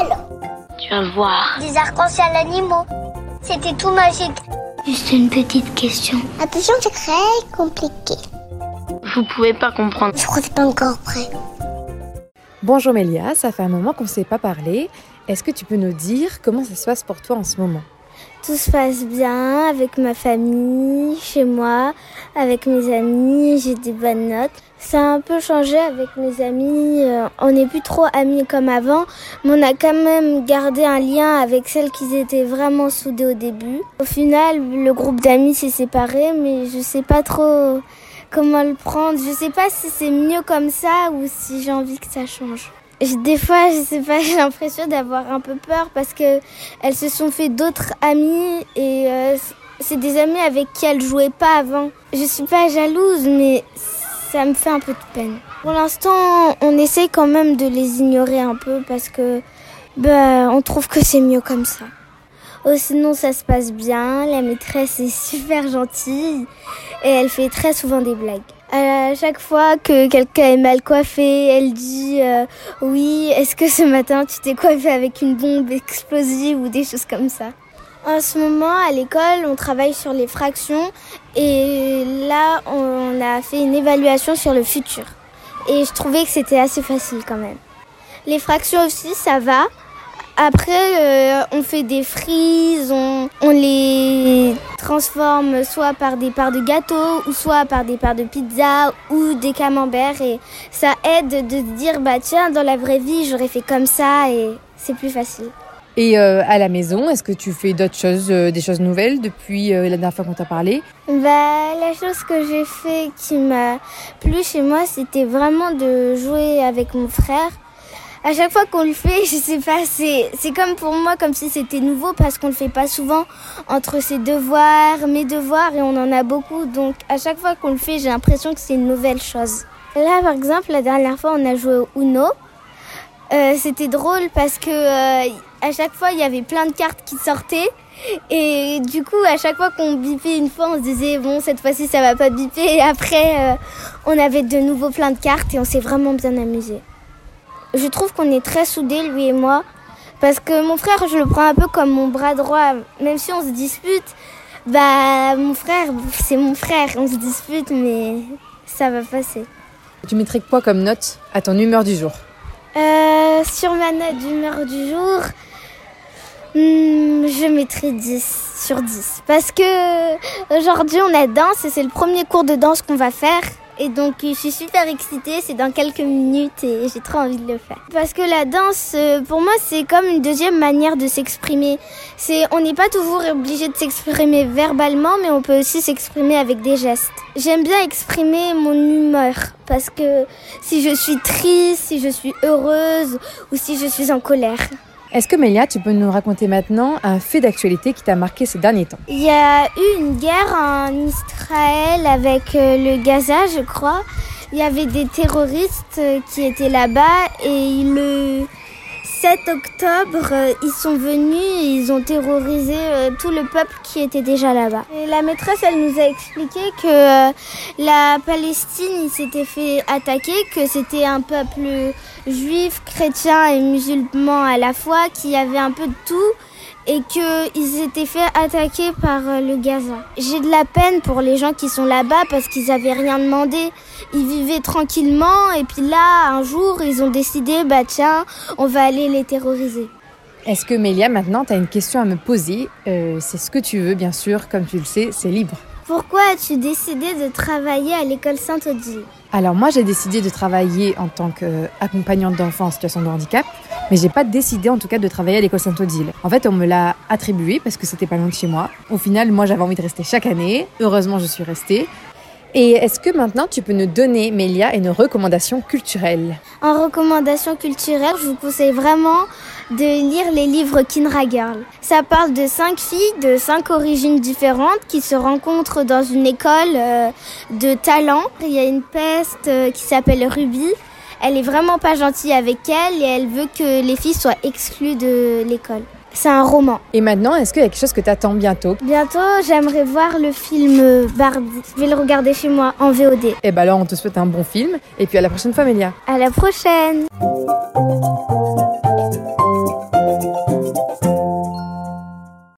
Alors, Tu vas voir. des arcs-en-ciel animaux. C'était tout magique. Juste une petite question. Attention, c'est très compliqué. Vous pouvez pas comprendre. Je crois que c'est pas encore prêt. Bonjour Mélia, ça fait un moment qu'on ne s'est pas parlé. Est-ce que tu peux nous dire comment ça se passe pour toi en ce moment? Tout se passe bien avec ma famille, chez moi, avec mes amis, j'ai des bonnes notes. Ça a un peu changé avec mes amis, euh, on n'est plus trop amis comme avant, mais on a quand même gardé un lien avec celles qui étaient vraiment soudées au début. Au final, le groupe d'amis s'est séparé, mais je sais pas trop comment le prendre. Je sais pas si c'est mieux comme ça ou si j'ai envie que ça change. Des fois, je sais pas, j'ai l'impression d'avoir un peu peur parce que elles se sont fait d'autres amis et euh, c'est des amis avec qui elles jouaient pas avant. Je suis pas jalouse, mais ça me fait un peu de peine. Pour l'instant, on essaye quand même de les ignorer un peu parce que bah, on trouve que c'est mieux comme ça. Oh, sinon, ça se passe bien. La maîtresse est super gentille et elle fait très souvent des blagues. À chaque fois que quelqu'un est mal coiffé, elle dit euh, oui, est-ce que ce matin tu t'es coiffé avec une bombe explosive ou des choses comme ça? En ce moment, à l'école, on travaille sur les fractions et là, on a fait une évaluation sur le futur. Et je trouvais que c'était assez facile quand même. Les fractions aussi, ça va. Après, euh, on fait des frises, on les transforme soit par des parts de gâteau, ou soit par des parts de pizza, ou des camemberts. Et ça aide de se dire, bah tiens, dans la vraie vie, j'aurais fait comme ça, et c'est plus facile. Et euh, à la maison, est-ce que tu fais d'autres choses, euh, des choses nouvelles depuis euh, la dernière fois qu'on t'a parlé? Bah, la chose que j'ai fait qui m'a plu chez moi, c'était vraiment de jouer avec mon frère. À chaque fois qu'on le fait, je sais pas, c'est, c'est comme pour moi, comme si c'était nouveau parce qu'on le fait pas souvent entre ses devoirs, mes devoirs, et on en a beaucoup. Donc, à chaque fois qu'on le fait, j'ai l'impression que c'est une nouvelle chose. Là, par exemple, la dernière fois, on a joué au Uno. Euh, c'était drôle parce que euh, à chaque fois, il y avait plein de cartes qui sortaient. Et du coup, à chaque fois qu'on bipait une fois, on se disait bon, cette fois-ci, ça va pas biper. Et après, euh, on avait de nouveau plein de cartes et on s'est vraiment bien amusé. Je trouve qu'on est très soudés, lui et moi, parce que mon frère, je le prends un peu comme mon bras droit. Même si on se dispute, bah mon frère, c'est mon frère. On se dispute, mais ça va passer. Tu mettrais quoi comme note à ton humeur du jour Euh, sur ma note d'humeur du jour, hmm, je mettrai 10 sur 10. Parce que aujourd'hui on a danse et c'est le premier cours de danse qu'on va faire. Et donc je suis super excitée, c'est dans quelques minutes et j'ai trop envie de le faire. Parce que la danse, euh, pour moi, c'est comme une deuxième manière de s'exprimer. C'est, on n'est pas toujours obligé de s'exprimer verbalement, mais on peut aussi s'exprimer avec des gestes. J'aime bien exprimer mon humeur parce que si je suis triste, si je suis heureuse ou si je suis en colère. Est-ce que Mélia, tu peux nous raconter maintenant un fait d'actualité qui t'a marqué ces derniers temps? Il y a eu une guerre en Israël avec euh, le Gaza, je crois. Il y avait des terroristes euh, qui étaient là-bas et le 7 octobre, euh, ils sont venus et ils ont terrorisé euh, tout le peuple qui était déjà là-bas. La maîtresse, elle nous a expliqué que euh, la Palestine, s'était fait attaquer, que c'était un peuple juif, chrétien et musulman à la fois, qui avait un peu de tout et qu'ils étaient fait attaquer par euh, le Gaza. J'ai de la peine pour les gens qui sont là-bas parce qu'ils avaient rien demandé. Ils vivaient tranquillement et puis là, un jour, ils ont décidé, bah tiens, on va aller les terroriser. Est-ce que Mélia, maintenant, tu as une question à me poser? Euh, C'est ce que tu veux, bien sûr, comme tu le sais, c'est libre. Pourquoi as-tu décidé de travailler à l'école Sainte-Odile? Alors moi, j'ai décidé de travailler en tant qu'accompagnante d'enfants en situation de handicap, mais j'ai pas décidé en tout cas de travailler à l'école Saint-Odile. En fait, on me l'a attribué parce que c'était pas loin de chez moi. Au final, moi, j'avais envie de rester chaque année. Heureusement, je suis restée. Et est-ce que maintenant tu peux nous donner, Mélia, une recommandation culturelle? En recommandation culturelle, je vous conseille vraiment de lire les livres Kinra Girl. Ça parle de cinq filles de cinq origines différentes qui se rencontrent dans une école euh, de talent. Il y a une peste euh, qui s'appelle Ruby. Elle est vraiment pas gentille avec elle et elle veut que les filles soient exclues de l'école. C'est un roman. Et maintenant, est-ce qu'il y a quelque chose que t'attends bientôt? Bientôt, j'aimerais voir le film Barbie. Je vais le regarder chez moi en VOD. Eh ben alors, on te souhaite un bon film. Et puis à la prochaine fois, Mélia. À la prochaine